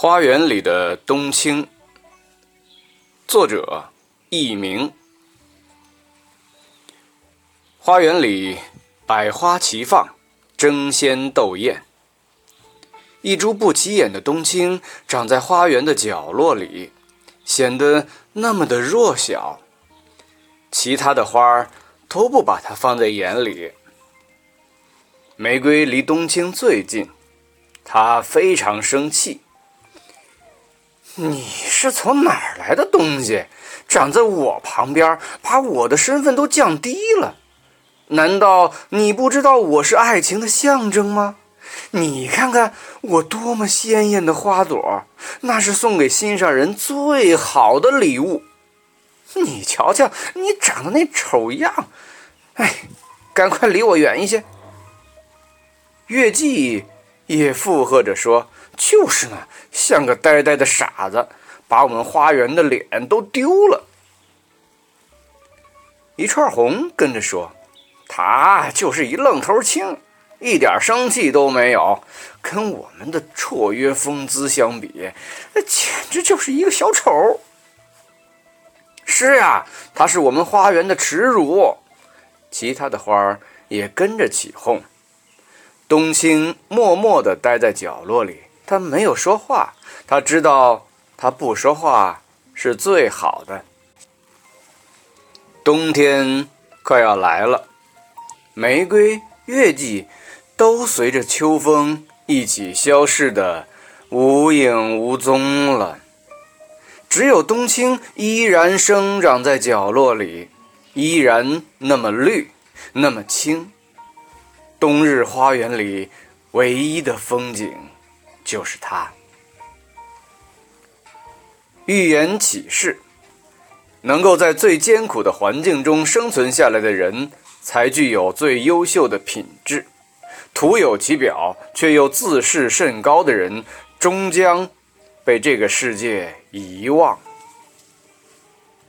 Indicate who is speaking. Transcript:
Speaker 1: 花园里的冬青，作者佚名。花园里百花齐放，争先斗艳。一株不起眼的冬青长在花园的角落里，显得那么的弱小。其他的花儿都不把它放在眼里。玫瑰离冬青最近，它非常生气。你是从哪儿来的东西，长在我旁边，把我的身份都降低了？难道你不知道我是爱情的象征吗？你看看我多么鲜艳的花朵，那是送给心上人最好的礼物。你瞧瞧，你长得那丑样，哎，赶快离我远一些。月季也附和着说。就是呢，像个呆呆的傻子，把我们花园的脸都丢了。一串红跟着说：“他就是一愣头青，一点生气都没有，跟我们的绰约风姿相比，那简直就是一个小丑。”是呀，他是我们花园的耻辱。其他的花儿也跟着起哄。冬青默默地待在角落里。他没有说话，他知道他不说话是最好的。冬天快要来了，玫瑰、月季都随着秋风一起消逝的无影无踪了，只有冬青依然生长在角落里，依然那么绿，那么青。冬日花园里唯一的风景。就是他。预言启示：能够在最艰苦的环境中生存下来的人，才具有最优秀的品质。徒有其表却又自视甚高的人，终将被这个世界遗忘。